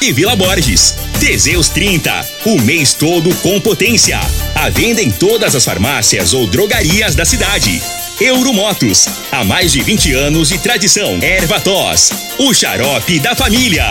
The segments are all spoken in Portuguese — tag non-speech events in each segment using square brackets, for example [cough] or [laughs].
e Vila Borges. Teseus 30, o mês todo com potência. A venda em todas as farmácias ou drogarias da cidade. Euromotos, há mais de 20 anos de tradição. Erva tos, o xarope da família.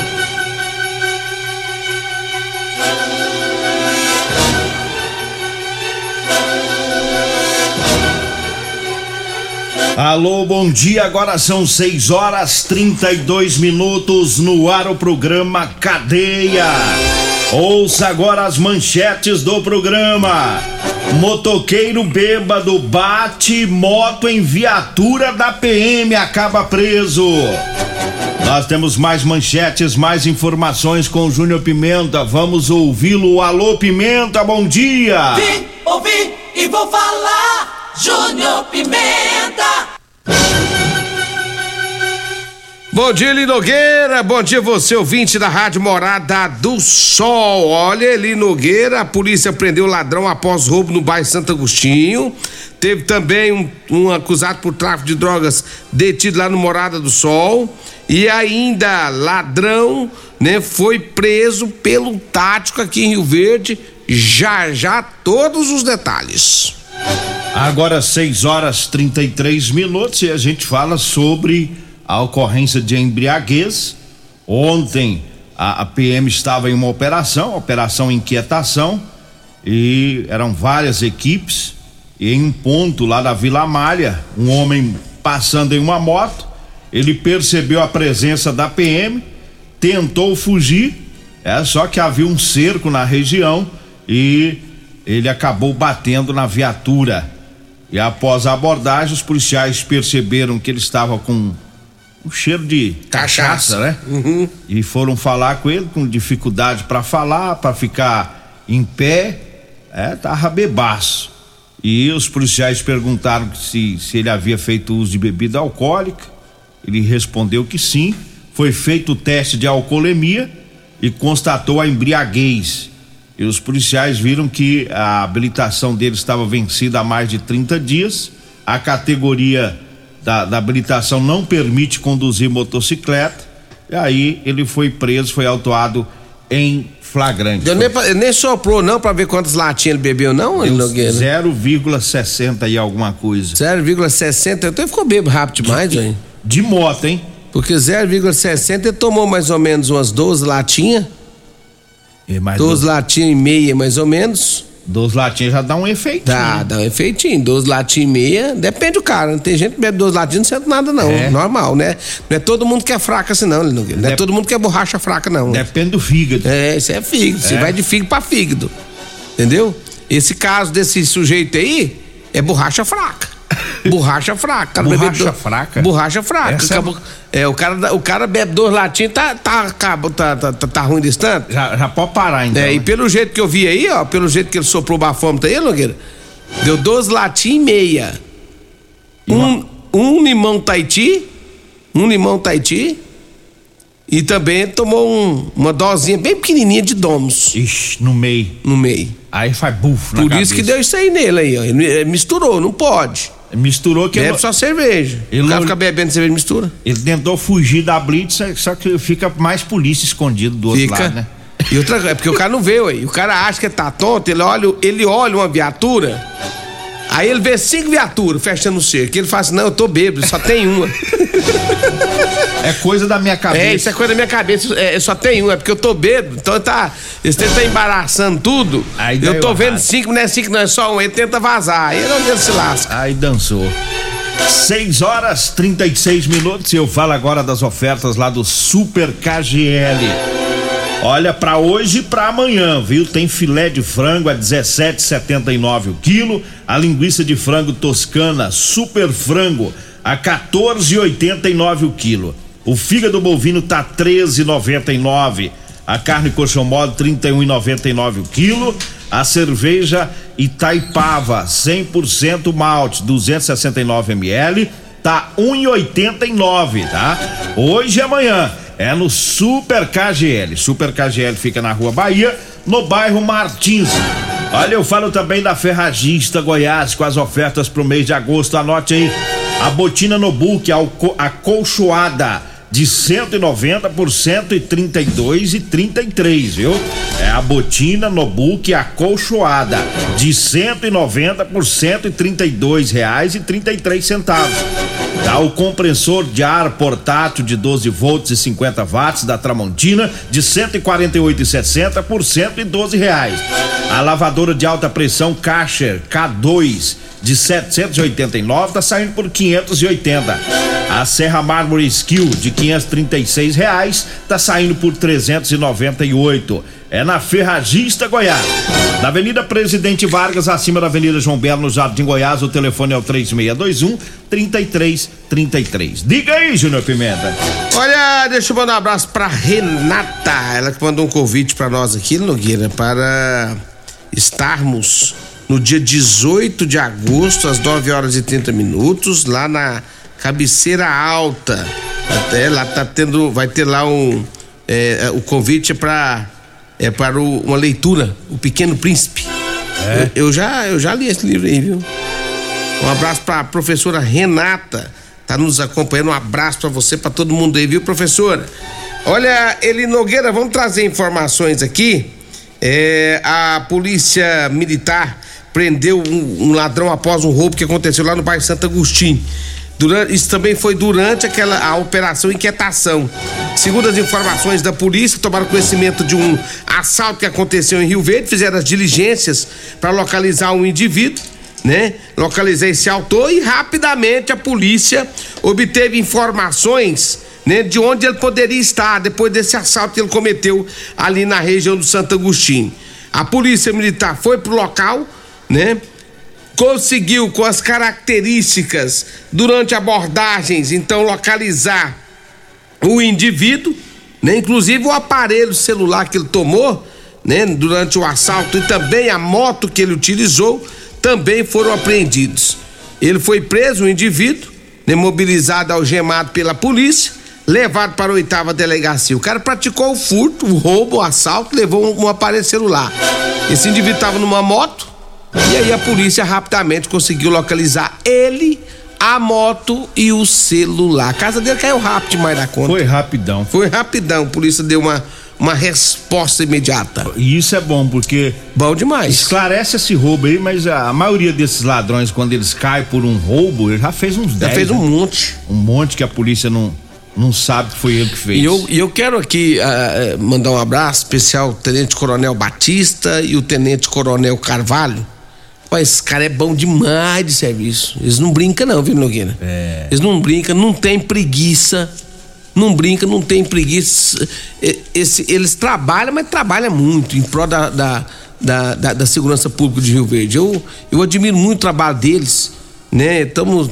Alô, bom dia. Agora são 6 horas 32 minutos no ar o programa Cadeia. Ouça agora as manchetes do programa. Motoqueiro bêbado bate moto em viatura da PM acaba preso. Nós temos mais manchetes, mais informações com o Júnior Pimenta. Vamos ouvi-lo. Alô, Pimenta, bom dia. Vim, ouvi e vou falar. Júnior Pimenta. Bom dia, Eli Nogueira. Bom dia, você, ouvinte da Rádio Morada do Sol. Olha, Eli Nogueira, a polícia prendeu o ladrão após roubo no bairro Santo Agostinho. Teve também um, um acusado por tráfico de drogas detido lá no Morada do Sol. E ainda, ladrão, né, foi preso pelo tático aqui em Rio Verde. Já, já, todos os detalhes. Agora 6 horas 33 minutos e a gente fala sobre a ocorrência de embriaguez. Ontem a, a PM estava em uma operação, operação inquietação, e eram várias equipes. E em um ponto lá da Vila Malha, um homem passando em uma moto, ele percebeu a presença da PM, tentou fugir, é só que havia um cerco na região e ele acabou batendo na viatura. E após a abordagem, os policiais perceberam que ele estava com um cheiro de cachaça, Cachaça. né? Uhum. E foram falar com ele com dificuldade para falar, para ficar em pé, é, tava bebaço. E os policiais perguntaram se, se ele havia feito uso de bebida alcoólica. Ele respondeu que sim. Foi feito o teste de alcoolemia e constatou a embriaguez. E os policiais viram que a habilitação dele estava vencida há mais de 30 dias. A categoria da, da habilitação não permite conduzir motocicleta. E aí ele foi preso, foi autuado em flagrante. Deu nem, nem soprou, não, pra ver quantas latinhas ele bebeu, não, Nogueira? 0,60 e alguma coisa. 0,60. Então ele ficou bebo rápido demais, velho. De moto, hein? Porque 0,60 ele tomou mais ou menos umas 12 latinhas. E mais 12 latinhas e meia, mais ou menos. 12 latinhas já dá um efeito. Dá, dá um efeitinho. 12 latinhas e meia. Depende do cara. Não tem gente que bebe 12 latinhas e não sente nada, não. É. Normal, né? Não é todo mundo que é fraca assim, não. Não é Dep- todo mundo que é borracha fraca, não. Depende do fígado. É, isso é fígado. Você É. vai de fígado pra fígado. Entendeu? Esse caso desse sujeito aí é borracha fraca. Borracha fraca. Borracha do- fraca? Borracha fraca. É- Acabou- é, o cara, o cara bebe dois latinhos, tá, tá, acabou, tá, tá, tá, tá ruim desse tanto. Já, já pode parar, então. É, e né? pelo jeito que eu vi aí, ó, pelo jeito que ele soprou o bafômetro aí, Nogueira, deu 12 latinhas e meia. Um, um limão Tahiti, um limão Tahiti, e também tomou um- uma dosinha bem pequenininha de Domos Ixi, no meio. no meio. Aí faz bufo Por isso que cabeça. deu isso aí nele aí, ó. Misturou, não pode. Misturou que Bebe ele, só cerveja. ele o cara não- fica bebendo cerveja mistura. ele tentou fugir da blitz, só que fica mais polícia escondido do outro Fica. lado, né? E outra coisa, é porque o cara não vê, ué. O cara acha que tá tonto, ele olha, ele olha uma viatura, aí ele vê cinco viaturas fechando o cerco. Ele fala assim: não, eu tô bêbado, só tem uma. [laughs] É coisa da minha cabeça. É, isso é coisa da minha cabeça, é, só tem uma, é porque eu tô bêbado. Então tá. Esse tempo tá embaraçando tudo. Aí eu tô vendo errado. cinco, não é cinco, não é só um. Ele tenta vazar. Aí ele ele se lasca. Aí dançou. 6 horas 36 minutos eu falo agora das ofertas lá do Super KGL. Olha, pra hoje e pra amanhã, viu? Tem filé de frango a 17,79 o quilo, a linguiça de frango toscana Super Frango a 14,89 o quilo. O fígado bovino tá 13,99. A carne coxão mole 31,99 o quilo. A cerveja Itaipava 100% malte 269 ml tá 1,89, tá? Hoje e amanhã é no Super KGL. Super KGL fica na Rua Bahia, no bairro Martins. Olha, eu falo também da Ferragista Goiás com as ofertas pro mês de agosto. Anote aí. A botina no book, a colchoada de 190 por 132 e 33, viu? É a botina no book acolchoada de 190 por 132 reais e 33 centavos. Tá o compressor de ar portátil de 12 volts e 50 watts da Tramontina de 148,60 por 112 reais. A lavadora de alta pressão Karcher K2 de 789 tá saindo por 580. A Serra Mármore Skill de 536 reais tá saindo por 398 é na Ferragista Goiás. Na Avenida Presidente Vargas, acima da Avenida João Belo, no Jardim Goiás, o telefone é o 3621 3333. Diga aí, Júnior Pimenta. Olha, deixa eu mandar um abraço pra Renata, ela que mandou um convite para nós aqui, Nogueira, para estarmos no dia 18 de agosto, às 9 horas e 30 minutos, lá na cabeceira alta. Até lá tá tendo, vai ter lá um. É, o convite é para é para o, uma leitura, O Pequeno Príncipe. É. Eu, eu, já, eu já li esse livro aí, viu? Um abraço para a professora Renata, tá nos acompanhando. Um abraço para você, para todo mundo aí, viu, professora? Olha, Eli Nogueira, vamos trazer informações aqui. É, a polícia militar prendeu um, um ladrão após um roubo que aconteceu lá no bairro Santo Agostinho. Durante, isso também foi durante aquela a operação Inquietação. Segundo as informações da polícia, tomaram conhecimento de um assalto que aconteceu em Rio Verde, fizeram as diligências para localizar um indivíduo, né? Localizar esse autor e rapidamente a polícia obteve informações né, de onde ele poderia estar depois desse assalto que ele cometeu ali na região do Santo Agostinho. A polícia militar foi pro local, né? conseguiu com as características durante abordagens, então localizar o indivíduo, né? Inclusive o aparelho celular que ele tomou, né? Durante o assalto e também a moto que ele utilizou também foram apreendidos. Ele foi preso, o indivíduo, né? mobilizado, algemado pela polícia, levado para a oitava delegacia. O cara praticou o furto, o roubo, o assalto, levou um, um aparelho celular. Esse indivíduo estava numa moto, e aí a polícia rapidamente conseguiu localizar ele, a moto e o celular. A casa dele caiu rápido demais da conta. Foi rapidão. Foi rapidão. A polícia deu uma, uma resposta imediata. E isso é bom, porque. Bom demais. Esclarece esse roubo aí, mas a maioria desses ladrões, quando eles caem por um roubo, ele já fez uns 10. Já fez um né? monte. Um monte que a polícia não não sabe que foi ele que fez. E eu, eu quero aqui uh, mandar um abraço especial ao Tenente Coronel Batista e o Tenente Coronel Carvalho, Olha, esse cara é bom demais de serviço. Eles não brincam, não, viu, Nogueira? É. Eles não brincam, não tem preguiça. Não brinca, não tem preguiça. Esse, eles trabalham, mas trabalham muito em prol da, da, da, da, da segurança pública de Rio Verde. Eu, eu admiro muito o trabalho deles, né? Estamos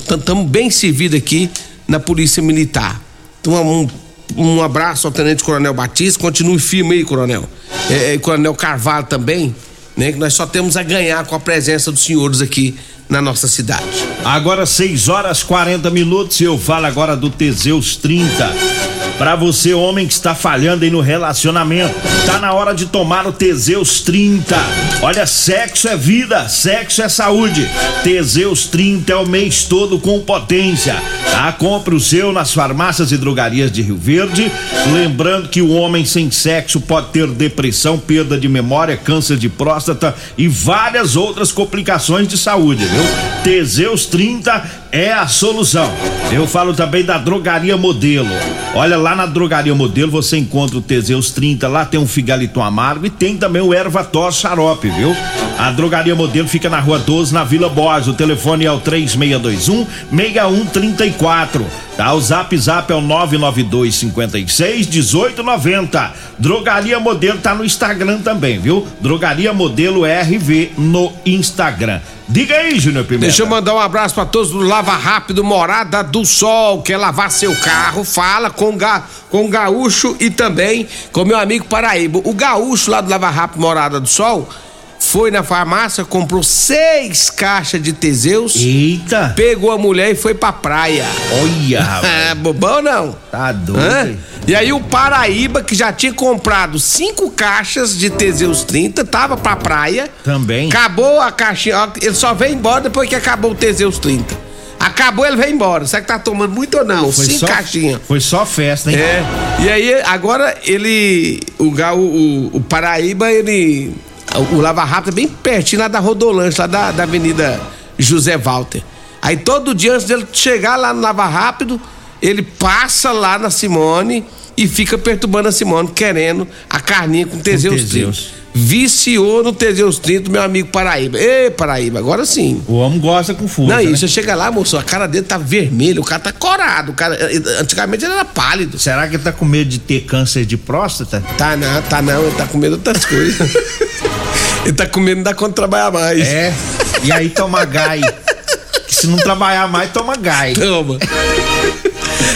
bem servidos aqui na Polícia Militar. Então, um, um abraço ao Tenente Coronel Batista, continue firme aí, Coronel. É, é, Coronel Carvalho também né? Que nós só temos a ganhar com a presença dos senhores aqui na nossa cidade. Agora 6 horas 40 minutos e eu falo agora do Teseus 30. Para você, homem que está falhando aí no relacionamento, tá na hora de tomar o Teseus 30. Olha, sexo é vida, sexo é saúde. Teseus 30 é o mês todo com potência. Tá? Compre o seu nas farmácias e drogarias de Rio Verde. Lembrando que o homem sem sexo pode ter depressão, perda de memória, câncer de próstata e várias outras complicações de saúde, viu? Teseus 30 é a solução. Eu falo também da Drogaria Modelo. Olha, lá na Drogaria Modelo você encontra o Teseus 30, lá tem um figalito amargo e tem também o erva tos xarope, viu? A Drogaria Modelo fica na Rua 12, na Vila Borges. O telefone é o 3621 6134. Tá, o Zap Zap é o 992 56 1890. Drogaria Modelo tá no Instagram também, viu? Drogaria Modelo RV no Instagram. Diga aí, Júnior Pimenta. Deixa eu mandar um abraço pra todos do Lava Rápido Morada do Sol. Quer lavar seu carro? Fala com, ga, com Gaúcho e também com meu amigo Paraíba. O Gaúcho lá do Lava Rápido Morada do Sol foi na farmácia, comprou seis caixas de Teseus. Eita! Pegou a mulher e foi pra praia. Olha, [laughs] É bobão não? Tá doido. Hã? E aí o Paraíba, que já tinha comprado cinco caixas de Teseus 30, tava pra praia. Também. Acabou a caixinha, ele só veio embora depois que acabou o Teseus 30. Acabou, ele veio embora. Será que tá tomando muito ou não? Foi cinco só, caixinhas. Foi só festa, hein? É. E aí, agora ele. O, o, o Paraíba, ele. O, Lava Rápido é bem pertinho lá da Rodolanche, lá da, da Avenida José Walter. Aí todo dia, antes dele chegar lá no Lava Rápido, ele passa lá na Simone e fica perturbando a Simone, querendo a carninha com Teseus 30. Teseus. Viciou no Teseus 30, meu amigo Paraíba. Ê, Paraíba, agora sim. O homem gosta com força. Não, né? e você chega lá, moço, a cara dele tá vermelha, o cara tá corado. O cara, antigamente ele era pálido. Será que ele tá com medo de ter câncer de próstata? Tá não, tá não, ele tá com medo de outras coisas. [laughs] ele tá com medo de dar conta de trabalhar mais. É. E aí toma gai. [laughs] Se não trabalhar mais, toma gai. Toma.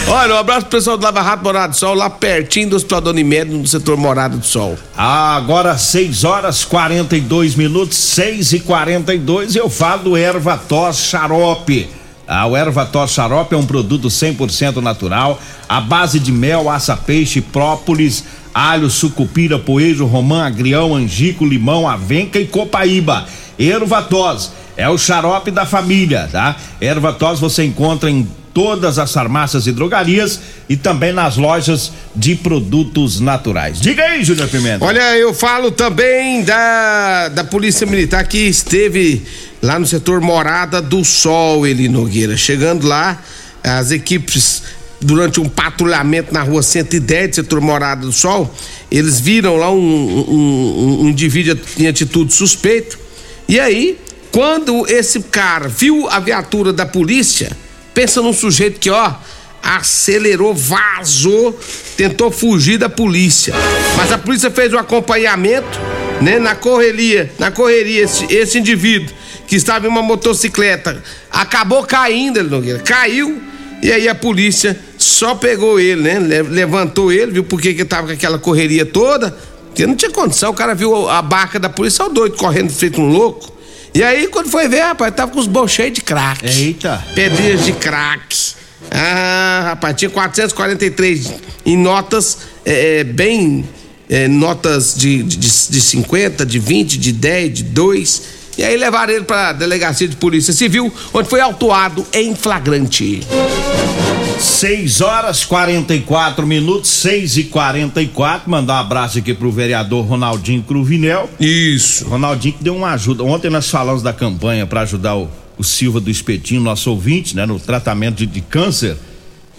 Olha, um abraço pro pessoal do Lava Rápido Morada do Sol, lá pertinho do Hospital Dona Imédio, no setor Morada do Sol. Agora 6 horas 42 minutos, 6 e 42 eu falo Erva Tos Xarope. Ah, o Erva Tos Xarope é um produto 100% natural, à base de mel, aça-peixe, própolis, alho, sucupira, poejo, romã, agrião, angico, limão, avenca e copaíba. Erva Tos é o xarope da família, tá? Erva Tos você encontra em todas as farmácias e drogarias e também nas lojas de produtos naturais. Diga aí, Júnior Pimenta. Olha, eu falo também da, da Polícia Militar que esteve lá no setor Morada do Sol, Eli Nogueira. Chegando lá, as equipes, durante um patrulhamento na rua 110 do setor Morada do Sol, eles viram lá um, um, um- indivíduo em atitude suspeito. E aí, quando esse cara viu a viatura da polícia, pensa num sujeito que, ó, acelerou, vazou, tentou fugir da polícia. Mas a polícia fez o acompanhamento, né? Na correria, na correria, esse, esse indivíduo que estava em uma motocicleta acabou caindo, ele Nogueira, caiu e aí a polícia só pegou ele, né? Le- Levantou ele, viu por que que tava com aquela correria toda? Porque não tinha condição, o cara viu a barca da polícia, o doido correndo feito um louco. E aí, quando foi ver, rapaz, tava com os bolsos de crack. Eita. Pedrinhas de crack. Ah, rapaz, tinha 443 em notas é, é, bem. é, notas de, de, de 50, de 20, de 10, de 2. E aí levaram ele pra delegacia de polícia civil, onde foi autuado em flagrante. 6 horas 44 minutos, 6 e 44 Mandar um abraço aqui pro vereador Ronaldinho Cruvinel. Isso. Ronaldinho que deu uma ajuda. Ontem nós falamos da campanha para ajudar o, o Silva do Espetinho, nosso ouvinte, né, no tratamento de, de câncer.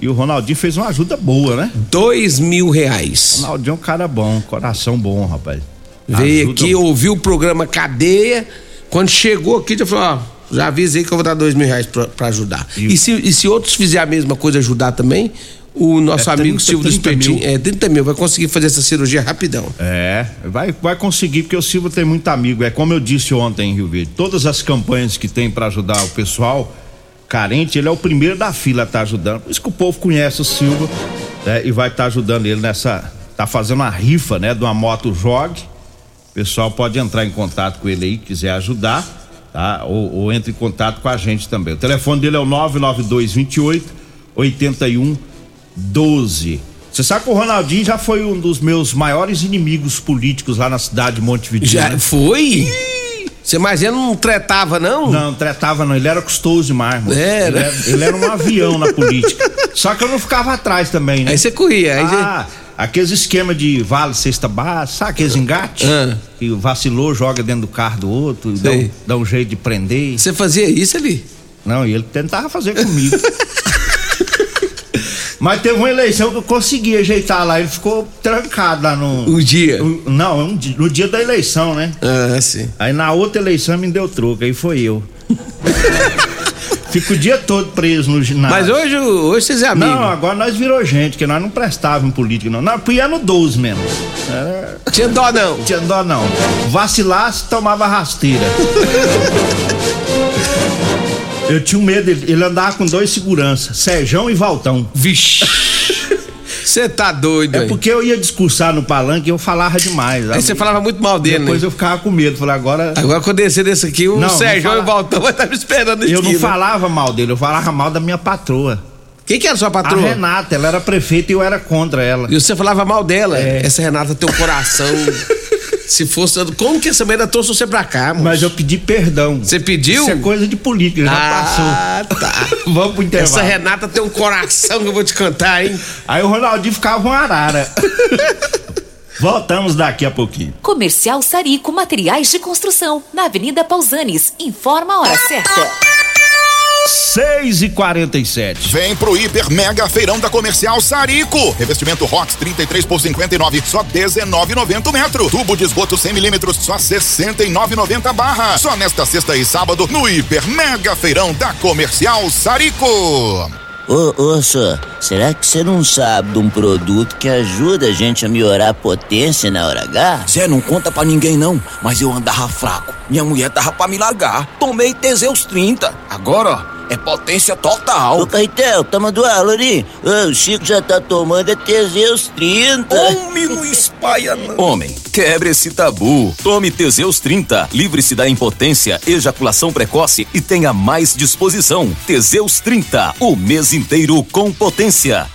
E o Ronaldinho fez uma ajuda boa, né? Dois mil reais. Ronaldinho é um cara bom, coração bom, rapaz. Veio Ajuda- aqui, ouviu o programa Cadeia. Quando chegou aqui, já falou: ó, já avisei que eu vou dar dois mil reais pra ajudar. E- E, se, e se outros fizerem a mesma coisa, ajudar também, o nosso É amigo 30, Silvio do 30 Espetinho, mil. é 30 mil, vai conseguir fazer essa cirurgia rapidão. É, vai, vai conseguir, porque o Silva tem muito amigo. É como eu disse ontem em Rio Verde: todas as campanhas que tem para ajudar o pessoal carente, ele é o primeiro da fila a estar ajudando. Por isso que o povo conhece o Silva né, e vai estar ajudando ele nessa. Tá fazendo uma rifa, né, de uma moto Jog. O pessoal pode entrar em contato com ele aí, quiser ajudar, tá? Ou, ou entre em contato com a gente também. O telefone dele é o 992 28 81 12. Você sabe que o Ronaldinho já foi um dos meus maiores inimigos políticos lá na cidade de Montevideo. Já né? foi? Você mais ele não tretava, não? Não, tratava não, ele era custoso demais, mano. Era? Ele era, ele era um avião na política. [laughs] Só que eu não ficava atrás também, né? Aí você corria. Aí você- Ah, aqueles esquema de vale cesta baixa, sabe aqueles engates? Ah. Que vacilou, joga dentro do carro do outro, dá um, dá um jeito de prender. você fazia isso ali? Não, e ele tentava fazer comigo. [laughs] Mas teve uma eleição que eu consegui ajeitar lá, ele ficou trancado lá no. O dia. no- não, um no dia da eleição, né? Ah, sim. Aí na outra eleição me deu troco, aí foi eu. [laughs] Fico o dia todo preso no ginásio. Mas hoje, hoje vocês é amigo. Não, agora nós virou gente, que nós não prestávamos em política, não. Nós ia no 12 mesmo. Era... Tinha dó não. Tinha dó não. Vacilasse, tomava rasteira. [laughs] Eu tinha um medo, ele, ele andava com dois seguranças, Serjão e Valtão. Vixe. Você tá doido, É aí. porque eu ia discursar no palanque e eu falava demais. Aí você falava muito mal dele, Depois né? eu ficava com medo. Falei, agora. Agora quando eu descer desse aqui, o Não, não Sérgio fala- e o Valtão vai estar me esperando Eu não falava mal dele, eu falava mal da minha patroa. Quem que era sua A patroa? Renata, ela era prefeita e eu era contra ela. E você falava mal dela. É. Essa Renata tem um coração. [laughs] Se fosse. Como que essa merda trouxe você pra cá, moço? Mas eu pedi perdão. Você pediu? Isso é coisa de política, já Ah, tá. passou. [laughs] Vamos pro intervalo. Essa Renata tem um coração que eu vou te cantar, hein? Aí o Ronaldinho ficava um arara. [laughs] Voltamos daqui a pouquinho. Comercial Sarico Materiais de Construção, na Avenida Pausanes. Informa a hora certa. 6 e 47 Vem pro Hiper Mega Feirão da Comercial Sarico. Revestimento Rox 33 por 59, só 19,90 metro. Tubo de esgoto 100 milímetros, só 69,90 barra. Só nesta sexta e sábado no Hiper Mega Feirão da Comercial Sarico. Ô, ô, senhor, será que você não sabe de um produto que ajuda a gente a melhorar a potência na hora H? Zé, não conta pra ninguém não, mas eu andava fraco. Minha mulher tava pra me largar. Tomei Teseus 30. Agora, ó, é potência total. Ô, Caetel, tá mandando ali? Ô, o Chico já tá tomando é Teseus 30. Homem, não espalha não. Homem, quebre esse tabu. Tome Teseus 30. Livre-se da impotência, ejaculação precoce e tenha mais disposição. Teseus 30. O mês inteiro com potência.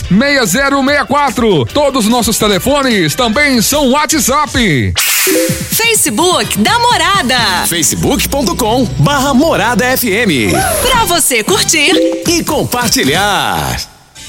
6064. Todos os nossos telefones também são WhatsApp. Facebook da Morada. facebook.com barra Morada FM. Pra você curtir E compartilhar.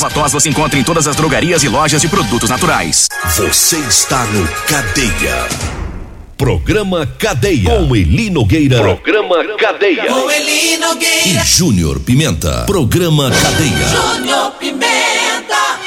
Ervatós você encontra em todas as drogarias e lojas de produtos naturais. Você está no Cadeia. Programa Cadeia. Com Eli Nogueira. Programa Cadeia. Com Eli E Nogueira, Júnior Pimenta. Programa Cadeia. Júnior Pimenta,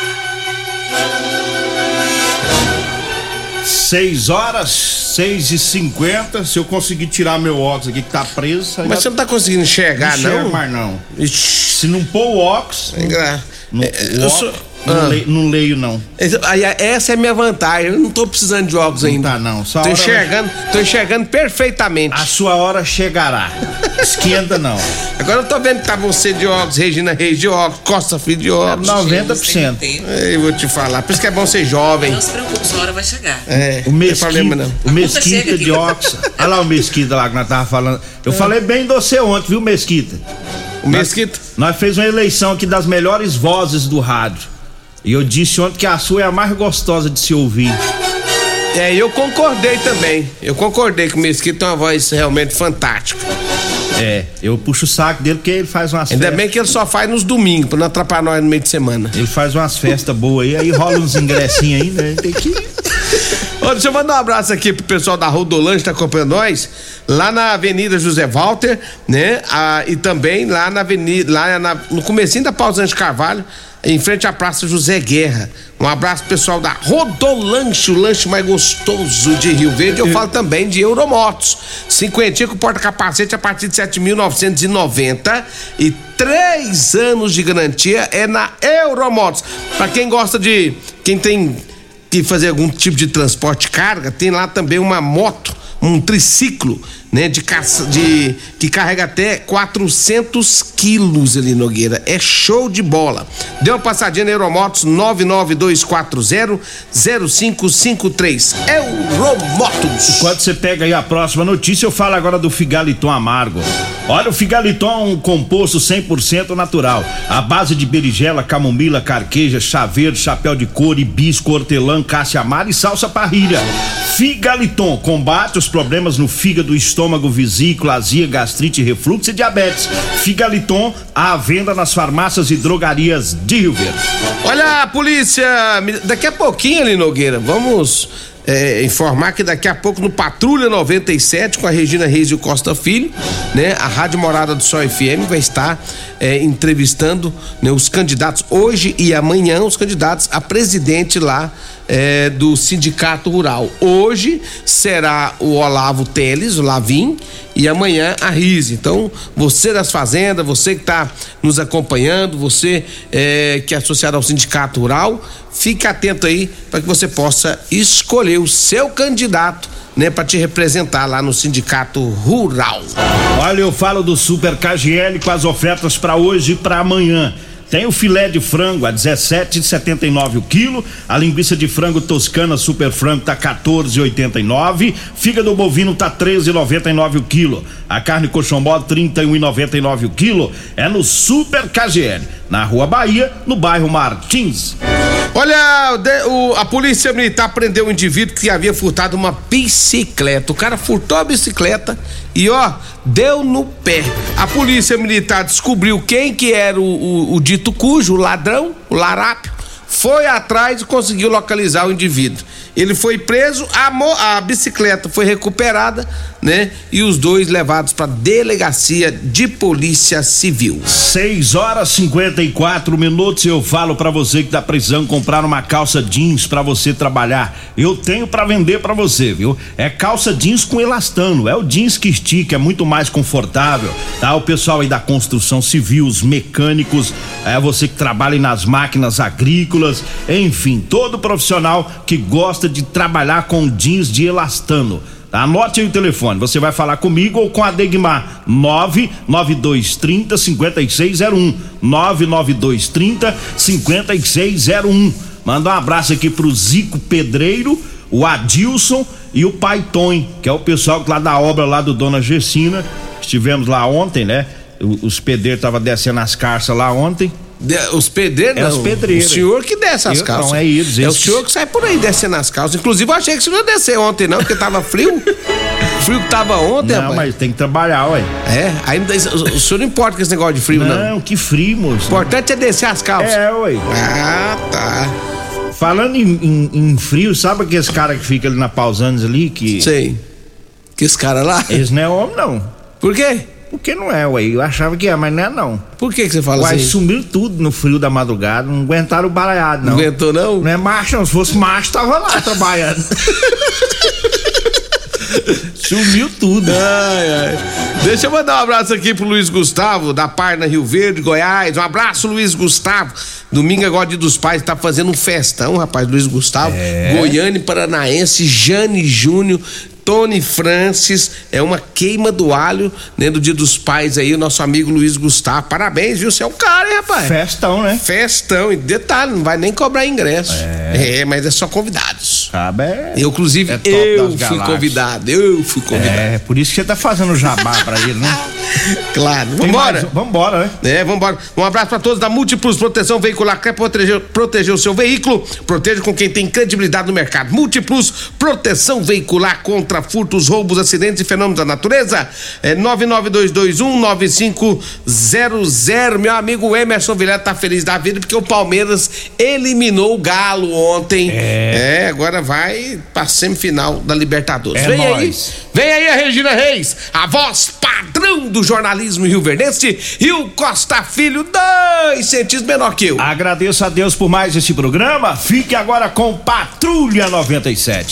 6 horas, 6 e 50 Se eu conseguir tirar meu óculos aqui que tá preso. Mas já- você não tá conseguindo enxergar, Não não? mais não. Ixi. Se não pôr o óculos, É, não, é, sou- não, Ah. leio, não leio, não. Essa é a minha vantagem. Eu não tô precisando de óculos ainda. tá, não. Só a Tô hora enxergando, tô enxergando perfeitamente. A sua hora chegará. Esquenta não. Agora eu tô vendo que tá você de óculos, Regina Reis de óculos, Costa Filho de óculos. 90%. Eu vou te falar. Por isso que é bom ser jovem. Não se preocupe, sua hora vai chegar. É, O não tem problema Mesquita, não. o Mesquita de óculos. Olha lá o Mesquita lá que nós tava falando. Eu É. falei bem de você ontem, viu, Mesquita? O Mesquita. Nós fez uma eleição aqui das melhores vozes do rádio. E eu disse ontem que a sua é a mais gostosa de se ouvir. É, eu concordei também. Eu concordei que o Mesquita tem uma voz realmente fantástica. É, eu puxo o saco dele porque ele faz umas Ainda festas. bem que ele só faz nos domingos, pra não atrapalhar nós no meio de semana. Ele faz umas festas boas aí, aí rola uns ingressinhos aí, né? Tem que. Ô, deixa eu mandar um abraço aqui pro pessoal da que tá acompanhando nós, lá na Avenida José Walter, né? Ah, e também lá na Avenida, lá na- no comecinho da Pausante Carvalho, em frente à Praça José Guerra. Um abraço pessoal da Rodolanche, o lanche mais gostoso de Rio Verde. Eu falo também de Euromotos. Cinquentinha com porta-capacete a partir de 7.990 e três anos de garantia é na Euromotos. Pra quem gosta de, quem tem que fazer algum tipo de transporte de carga, tem lá também uma moto, um triciclo, né, de caça, de que carrega até 400 quilos ali Nogueira. É show de bola. Dê uma passadinha na Euromotos 99240 0553. Euromotos. Enquanto você pega aí a próxima notícia, eu falo agora do Figaliton Amargo. Olha, o Figaliton é um composto 100% natural. A base de berigela, camomila, carqueja, chá verde, chapéu de couro, hibisco, hortelã, cássia amara e salsa parrilha. Figaliton combate os problemas no fígado, estômago, vesícula, azia, gastrite, refluxo e diabetes. Figaliton à venda nas farmácias e drogarias de Rio Verde. Olha polícia, daqui a pouquinho ali Nogueira, vamos é, informar que daqui a pouco no Patrulha 97 com a Regina Reis e o Costa Filho, né? A Rádio Morada do Sol FM vai estar é, entrevistando né, os candidatos hoje e amanhã, os candidatos a presidente lá é, do Sindicato Rural. Hoje será o Olavo Teles, o Lavim, e amanhã a Rise. Então, você das fazendas, você que está nos acompanhando, você é, que é associado ao Sindicato Rural, fique atento aí para que você possa escolher o seu candidato. Né, para te representar lá no Sindicato Rural. Olha, eu falo do Super KGL com as ofertas para hoje e para amanhã. Tem o filé de frango a 17,79 o quilo, a linguiça de frango toscana super frango tá 14,89, fígado bovino tá 13,99 o quilo, a carne coxão mole 31,99 o quilo. É no Super KGL, na Rua Bahia, no bairro Martins. Olha, a polícia militar prendeu um indivíduo que havia furtado uma bicicleta. O cara furtou a bicicleta e ó, deu no pé. A polícia militar descobriu quem que era o, o- o dito cujo, o ladrão, o larápio, foi atrás e conseguiu localizar o indivíduo. Ele foi preso, a, a bicicleta foi recuperada, né? E os dois levados para delegacia de polícia civil. 6 horas 54 minutos. Eu falo pra você que tá precisando comprar uma calça jeans pra você trabalhar. Eu tenho pra vender pra você, viu? É calça jeans com elastano. É o jeans que estica, é muito mais confortável. Tá? O pessoal aí da construção civil, os mecânicos, é você que trabalha nas máquinas agrícolas, enfim, todo profissional que gosta de trabalhar com jeans de elastano. Anote aí o telefone, você vai falar comigo ou com a Degmar 99230 5601 99230 5601. Manda um abraço aqui pro Zico Pedreiro, o Adilson e o Pai que é o pessoal lá da obra lá do Dona Gessina. Estivemos lá ontem, né? Os pedreiros estavam descendo as carças lá ontem. De- os pedreiros, É não. os pedreiros. O senhor que desce as Eu calças. não, é eles, É o senhor que sai por aí descendo as calças. Inclusive, eu achei que você não ia descer ontem, não, porque tava frio. [laughs] frio que tava ontem, Não, rapaz. mas tem que trabalhar, ué. É, aí o, o senhor não importa com esse negócio de frio, não. Não, que frio, moço. O importante é descer as calças. É, ué. Ah, tá. Falando em, em- em frio, sabe aqueles cara que fica ali na Pausanes ali que. Sei. Que esse cara lá? Eles não é homem, não. Por quê? Porque não é, ué. Eu achava que é, mas não é não. Por que, que você fala Uai, assim? sumiu tudo no frio da madrugada, não aguentaram o baralhado, não. Não aguentou, não? Não é macho, não. Se fosse macho, tava lá trabalhando. [laughs] Sumiu tudo. Ai, ai. Deixa eu mandar um abraço aqui pro Luiz Gustavo, da Parna Rio Verde, Goiás. Um abraço, Luiz Gustavo. Domingo agora dia dos pais, tá fazendo um festão, rapaz, Luiz Gustavo. É. Goiânia Paranaense, Jane Júnior, Tony Francis. É uma queima do alho, né, do dia dos pais aí, o nosso amigo Luiz Gustavo. Parabéns, viu? Você é o cara, hein, rapaz? Festão, né? Festão. E detalhe, não vai nem cobrar ingresso. É, mas é só convidados. Sabe? É, Eu, inclusive, é top eu fui galáxias. convidado. Eu fui convidado. É, por isso que você tá fazendo jabá pra ele, né? [laughs] [laughs] Claro, vambora. mais- Vambora, né? É, vambora. Um abraço pra todos da Múltiplos Proteção Veicular. Quer proteger, proteger o seu veículo? Proteja com quem tem credibilidade no mercado. Múltiplos Proteção Veicular contra furtos, roubos, acidentes e fenômenos da natureza. É 992219500. Meu amigo Emerson Vilela tá feliz da vida porque o Palmeiras eliminou o Galo ontem. É, agora vai pra semifinal da Libertadores. É vem aí, vem aí a Regina Reis, a voz padrão do jornalismo rio-verdense e o Costa Filho, dois centímetros menor que eu. Agradeço a Deus por mais esse programa. Fique agora com Patrulha 97.